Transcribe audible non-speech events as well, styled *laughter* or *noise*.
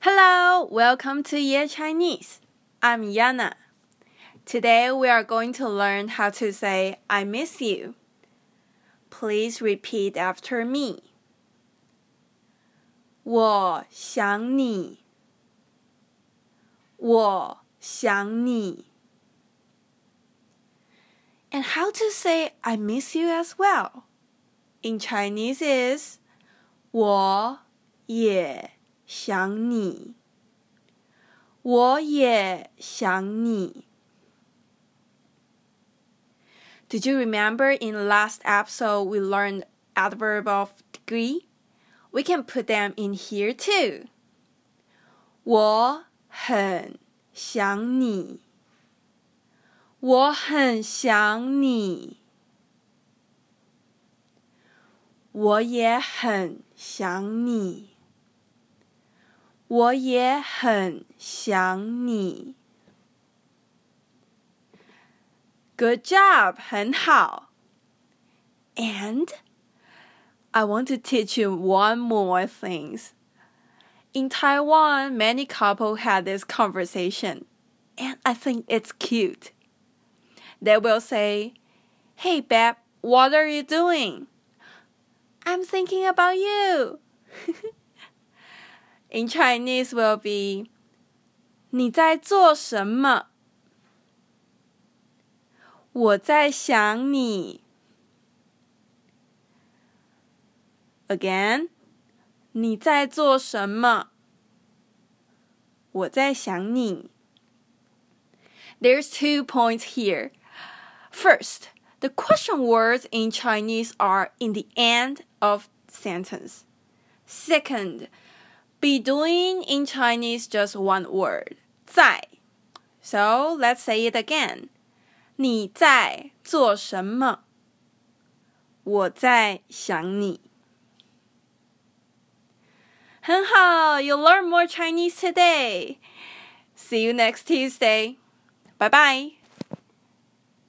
Hello, welcome to Year Chinese. I'm Yana. Today we are going to learn how to say I miss you. Please repeat after me. 我想你，我想你。And how to say I miss you as well? In Chinese is 我也 想你，我也想你。Did you remember in the last episode we learned adverb of degree? We can put them in here too. 我很想你，我很想你，我也很想你， 我也很想你。Good job，很好。And I want to teach you one more things. In Taiwan, many couple had this conversation, and I think it's cute. They will say, "Hey, babe, what are you doing?" I'm thinking about you. *laughs* In Chinese will be 你在做什么？我在想你。Again，你在做什么？我在想你。There's two points here. First, the question words in Chinese are in the end of sentence. Second, be doing in Chinese just one word, 在. So let's say it again. 你在做什么？我在想你。很好，You learn more Chinese today. See you next Tuesday. Bye bye.